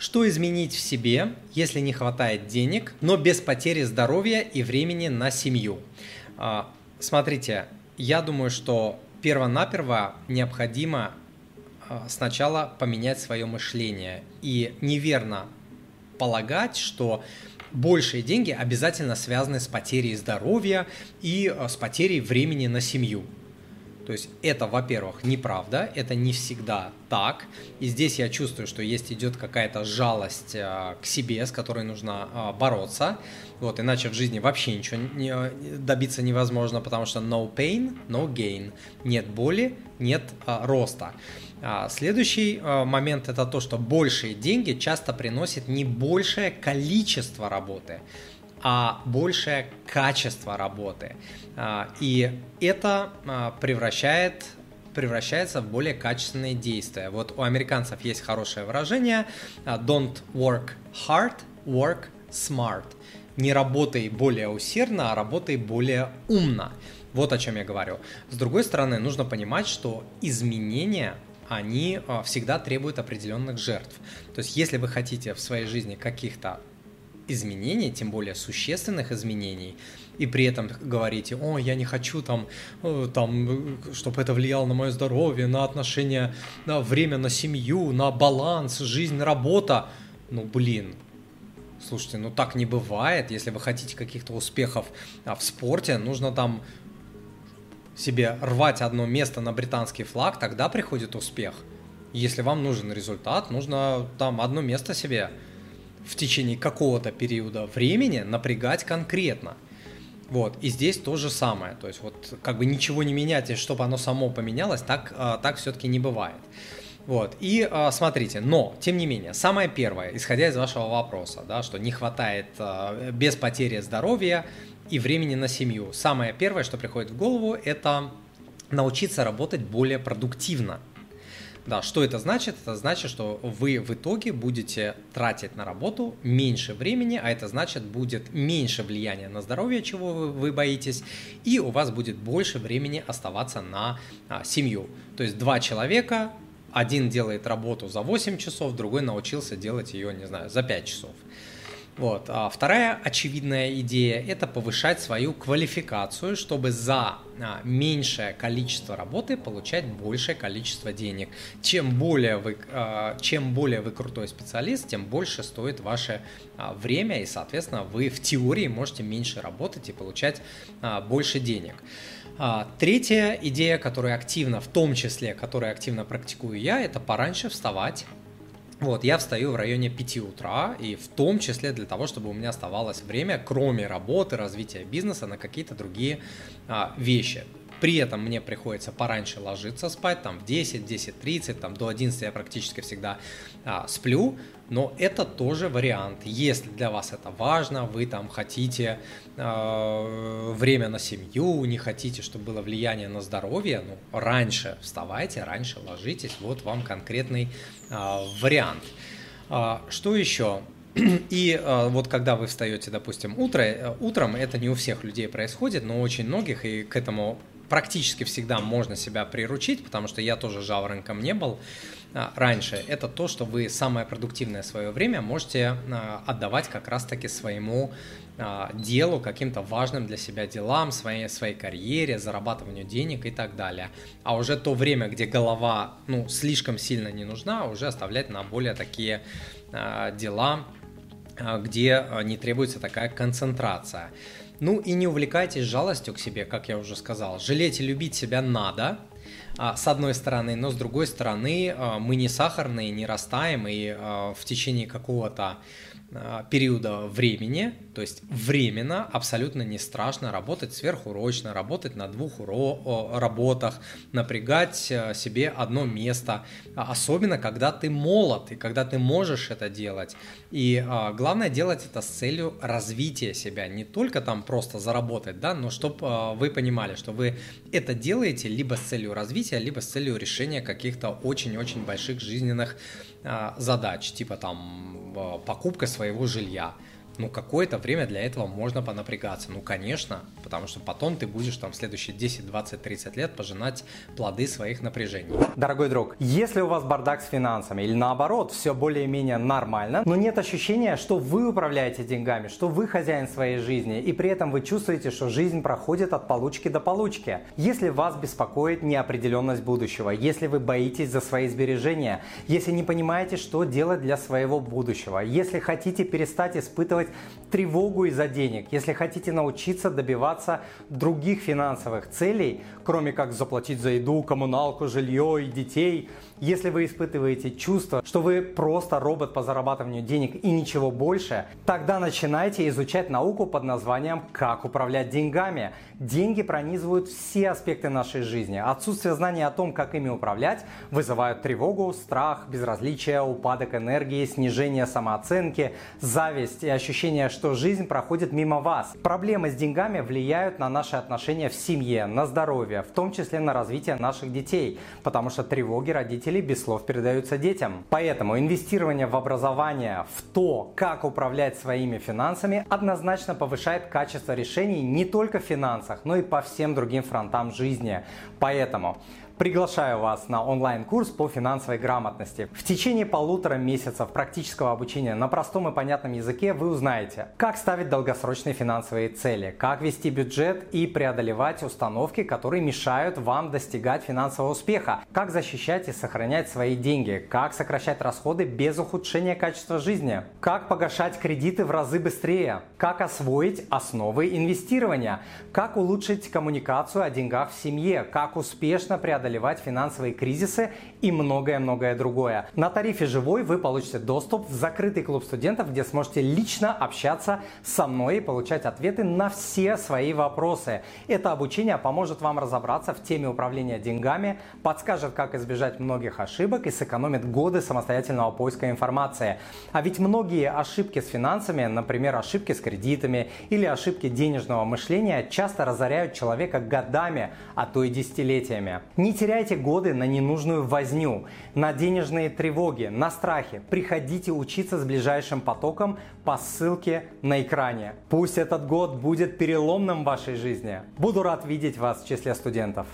Что изменить в себе, если не хватает денег, но без потери здоровья и времени на семью? А, смотрите, я думаю, что перво-наперво необходимо а, сначала поменять свое мышление и неверно полагать, что большие деньги обязательно связаны с потерей здоровья и а, с потерей времени на семью. То есть это, во-первых, неправда, это не всегда так. И здесь я чувствую, что есть идет какая-то жалость э, к себе, с которой нужно э, бороться. Вот, иначе в жизни вообще ничего не, добиться невозможно, потому что no pain, no gain. Нет боли, нет э, роста. А следующий э, момент это то, что большие деньги часто приносят не большее количество работы, а большее качество работы. А, и это а, превращает превращается в более качественные действия. Вот у американцев есть хорошее выражение а, don't work hard, work smart. Не работай более усердно, а работай более умно. Вот о чем я говорю. С другой стороны, нужно понимать, что изменения они всегда требуют определенных жертв. То есть, если вы хотите в своей жизни каких-то изменений, тем более существенных изменений, и при этом говорите, о, я не хочу там, э, там, чтобы это влияло на мое здоровье, на отношения, на время на семью, на баланс, жизнь, работа. Ну, блин, слушайте, ну так не бывает. Если вы хотите каких-то успехов а, в спорте, нужно там себе рвать одно место на британский флаг, тогда приходит успех. Если вам нужен результат, нужно там одно место себе в течение какого-то периода времени напрягать конкретно. Вот, и здесь то же самое, то есть вот как бы ничего не менять, и чтобы оно само поменялось, так, а, так все-таки не бывает. Вот, и а, смотрите, но, тем не менее, самое первое, исходя из вашего вопроса, да, что не хватает а, без потери здоровья и времени на семью, самое первое, что приходит в голову, это научиться работать более продуктивно – да, что это значит? Это значит, что вы в итоге будете тратить на работу меньше времени, а это значит будет меньше влияния на здоровье, чего вы, вы боитесь, и у вас будет больше времени оставаться на а, семью. То есть два человека, один делает работу за 8 часов, другой научился делать ее, не знаю, за 5 часов. Вот. А вторая очевидная идея – это повышать свою квалификацию, чтобы за а, меньшее количество работы получать большее количество денег. Чем более вы, а, чем более вы крутой специалист, тем больше стоит ваше а, время, и, соответственно, вы в теории можете меньше работать и получать больше денег. Третья идея, которую активно, в том числе, которую активно практикую я, это пораньше вставать вот, я встаю в районе 5 утра, и в том числе для того, чтобы у меня оставалось время, кроме работы, развития бизнеса, на какие-то другие а, вещи. При этом мне приходится пораньше ложиться спать, там в 10, 10.30, там до 11 я практически всегда а, сплю, но это тоже вариант. Если для вас это важно, вы там хотите э, время на семью, не хотите, чтобы было влияние на здоровье, ну, раньше вставайте, раньше ложитесь, вот вам конкретный э, вариант. Э, что еще? И э, вот когда вы встаете, допустим, утро, э, утром, это не у всех людей происходит, но очень многих, и к этому практически всегда можно себя приручить, потому что я тоже жаворонком не был а, раньше, это то, что вы самое продуктивное свое время можете а, отдавать как раз-таки своему а, делу, каким-то важным для себя делам, своей, своей карьере, зарабатыванию денег и так далее. А уже то время, где голова ну, слишком сильно не нужна, уже оставлять на более такие дела, где не требуется такая концентрация. Ну и не увлекайтесь жалостью к себе, как я уже сказал. Жалеть и любить себя надо, с одной стороны, но с другой стороны а, мы не сахарные, не растаем, и а, в течение какого-то периода времени, то есть временно абсолютно не страшно работать сверхурочно, работать на двух уро- работах, напрягать э, себе одно место, а особенно когда ты молод и когда ты можешь это делать. И а, главное делать это с целью развития себя, не только там просто заработать, да, но чтобы а, вы понимали, что вы это делаете либо с целью развития, либо с целью решения каких-то очень-очень больших жизненных а, задач, типа там покупка своего жилья. Ну, какое-то время для этого можно понапрягаться. Ну, конечно, потому что потом ты будешь там следующие 10, 20, 30 лет пожинать плоды своих напряжений. Дорогой друг, если у вас бардак с финансами или наоборот, все более-менее нормально, но нет ощущения, что вы управляете деньгами, что вы хозяин своей жизни, и при этом вы чувствуете, что жизнь проходит от получки до получки. Если вас беспокоит неопределенность будущего, если вы боитесь за свои сбережения, если не понимаете, что делать для своего будущего, если хотите перестать испытывать тревогу из-за денег, если хотите научиться добиваться других финансовых целей, кроме как заплатить за еду, коммуналку, жилье и детей, если вы испытываете чувство, что вы просто робот по зарабатыванию денег и ничего больше, тогда начинайте изучать науку под названием «Как управлять деньгами». Деньги пронизывают все аспекты нашей жизни. Отсутствие знания о том, как ими управлять, вызывают тревогу, страх, безразличие, упадок энергии, снижение самооценки, зависть и ощущение, что жизнь проходит мимо вас. Проблемы с деньгами влияют на наши отношения в семье, на здоровье, в том числе на развитие наших детей, потому что тревоги родителей без слов передаются детям. Поэтому инвестирование в образование, в то, как управлять своими финансами, однозначно повышает качество решений не только в финансах, но и по всем другим фронтам жизни. Поэтому Приглашаю вас на онлайн-курс по финансовой грамотности. В течение полутора месяцев практического обучения на простом и понятном языке вы узнаете, как ставить долгосрочные финансовые цели, как вести бюджет и преодолевать установки, которые мешают вам достигать финансового успеха, как защищать и сохранять свои деньги, как сокращать расходы без ухудшения качества жизни, как погашать кредиты в разы быстрее, как освоить основы инвестирования, как улучшить коммуникацию о деньгах в семье, как успешно преодолеть преодолевать финансовые кризисы и многое-многое другое. На тарифе «Живой» вы получите доступ в закрытый клуб студентов, где сможете лично общаться со мной и получать ответы на все свои вопросы. Это обучение поможет вам разобраться в теме управления деньгами, подскажет, как избежать многих ошибок и сэкономит годы самостоятельного поиска информации. А ведь многие ошибки с финансами, например, ошибки с кредитами или ошибки денежного мышления, часто разоряют человека годами, а то и десятилетиями. Не теряйте годы на ненужную возню, на денежные тревоги, на страхи. Приходите учиться с ближайшим потоком по ссылке на экране. Пусть этот год будет переломным в вашей жизни. Буду рад видеть вас в числе студентов.